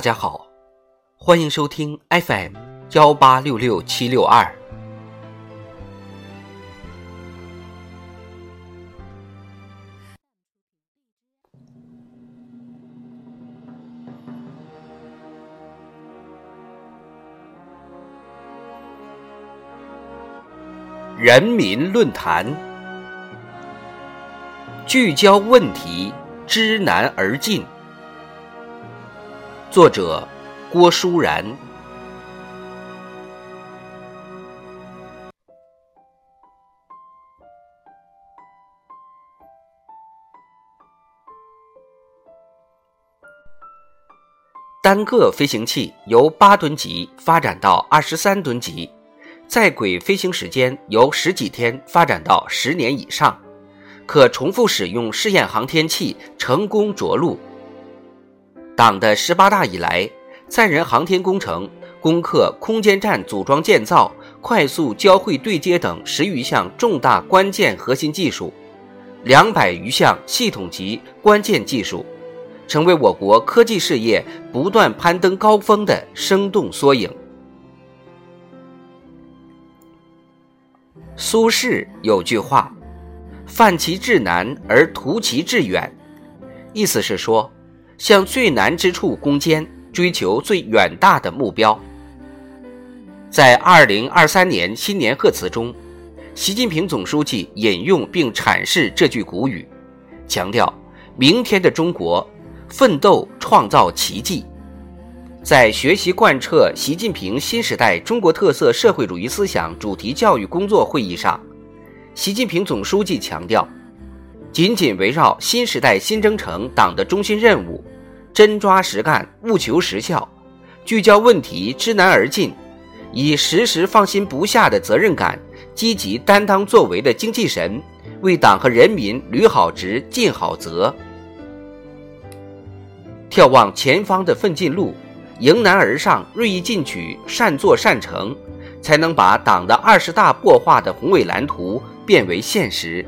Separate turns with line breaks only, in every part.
大家好，欢迎收听 FM 幺八六六七六二。人民论坛，聚焦问题，知难而进。作者：郭舒然。单个飞行器由八吨级发展到二十三吨级，在轨飞行时间由十几天发展到十年以上，可重复使用试验航天器成功着陆。党的十八大以来，载人航天工程攻克空间站组装建造、快速交会对接等十余项重大关键核心技术，两百余项系统级关键技术，成为我国科技事业不断攀登高峰的生动缩影。苏轼有句话：“犯其至难而图其至远”，意思是说。向最难之处攻坚，追求最远大的目标。在二零二三年新年贺词中，习近平总书记引用并阐释这句古语，强调明天的中国奋斗创造奇迹。在学习贯彻习近平新时代中国特色社会主义思想主题教育工作会议上，习近平总书记强调，紧紧围绕新时代新征程党的中心任务。真抓实干，务求实效，聚焦问题，知难而进，以时时放心不下的责任感，积极担当作为的精气神，为党和人民履好职、尽好责。眺望前方的奋进路，迎难而上，锐意进取，善作善成，才能把党的二十大擘画的宏伟蓝图变为现实。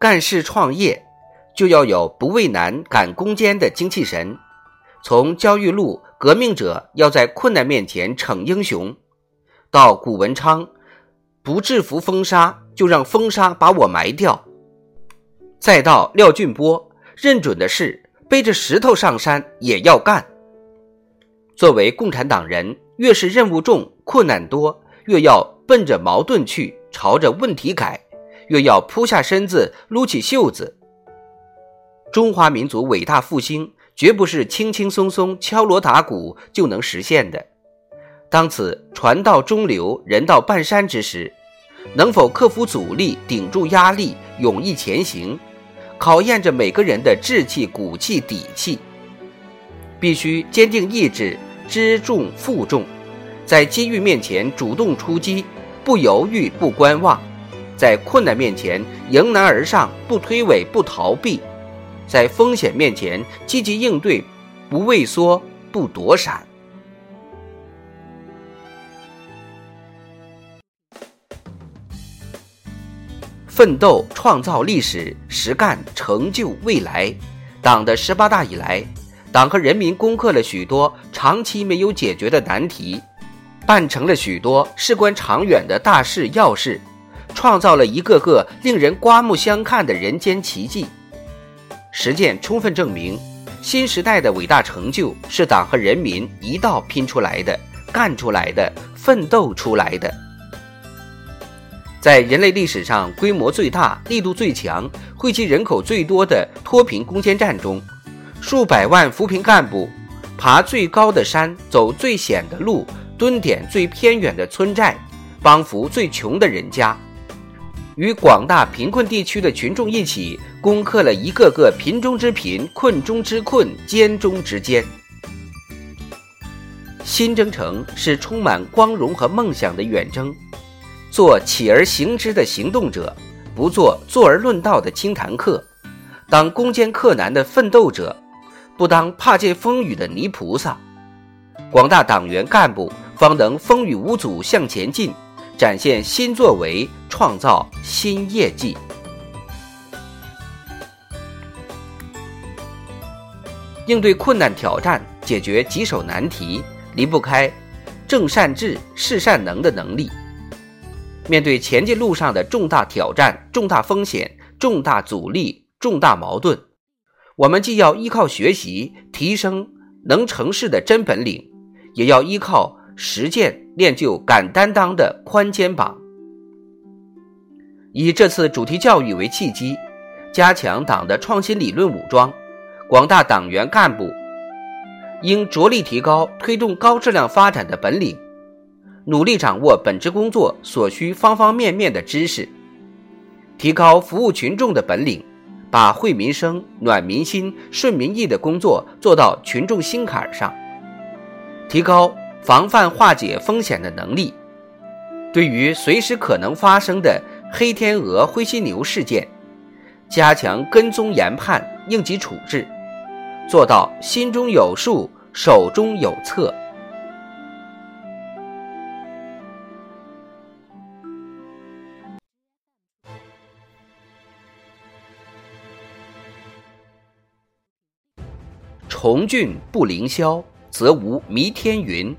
干事创业，就要有不畏难、敢攻坚的精气神。从焦裕禄革命者要在困难面前逞英雄，到谷文昌不制服风沙，就让风沙把我埋掉，再到廖俊波认准的是背着石头上山也要干。作为共产党人，越是任务重、困难多，越要奔着矛盾去，朝着问题改。越要扑下身子，撸起袖子。中华民族伟大复兴绝不是轻轻松松敲锣打鼓就能实现的。当此船到中流，人到半山之时，能否克服阻力，顶住压力，勇毅前行，考验着每个人的志气、骨气、底气。必须坚定意志，知重负重，在机遇面前主动出击，不犹豫，不观望。在困难面前迎难而上，不推诿，不逃避；在风险面前积极应对，不畏缩，不躲闪。奋斗创造历史，实干成就未来。党的十八大以来，党和人民攻克了许多长期没有解决的难题，办成了许多事关长远的大事要事。创造了一个个令人刮目相看的人间奇迹，实践充分证明，新时代的伟大成就是党和人民一道拼出来的、干出来的、奋斗出来的。在人类历史上规模最大、力度最强、汇集人口最多的脱贫攻坚战中，数百万扶贫干部爬最高的山、走最险的路、蹲点最偏远的村寨、帮扶最穷的人家。与广大贫困地区的群众一起，攻克了一个个贫中之贫、困中之困、艰中之艰。新征程是充满光荣和梦想的远征，做起而行之的行动者，不做坐而论道的清谈客，当攻坚克难的奋斗者，不当怕见风雨的泥菩萨。广大党员干部方能风雨无阻向前进。展现新作为创造新业绩。应对困难挑战解决棘手难题离不开正善治事善能的能力。面对前进路上的重大挑战重大风险重大阻力重大矛盾我们既要依靠学习提升能成事的真本领也要依靠实践练就敢担当的宽肩膀。以这次主题教育为契机，加强党的创新理论武装。广大党员干部应着力提高推动高质量发展的本领，努力掌握本职工作所需方方面面的知识，提高服务群众的本领，把惠民生、暖民心、顺民意的工作做到群众心坎上，提高防范化解风险的能力。对于随时可能发生的黑天鹅、灰犀牛事件，加强跟踪研判，应急处置。做到心中有数，手中有策。崇峻不凌霄，则无弥天云。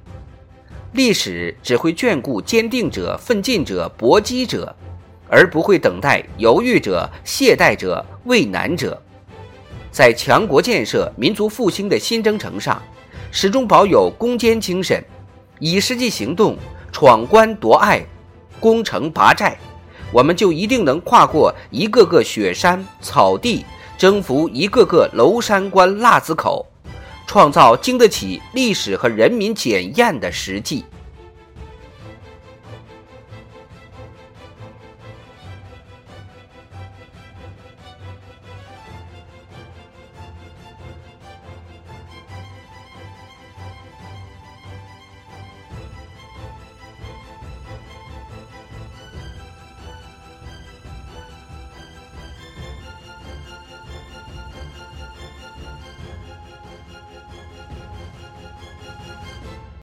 历史只会眷顾坚定者、奋进者、搏击者，而不会等待犹豫者、懈怠者、畏难者。在强国建设、民族复兴的新征程上，始终保有攻坚精神，以实际行动闯关夺隘、攻城拔寨，我们就一定能跨过一个个雪山草地，征服一个个娄山关腊子口，创造经得起历史和人民检验的实际。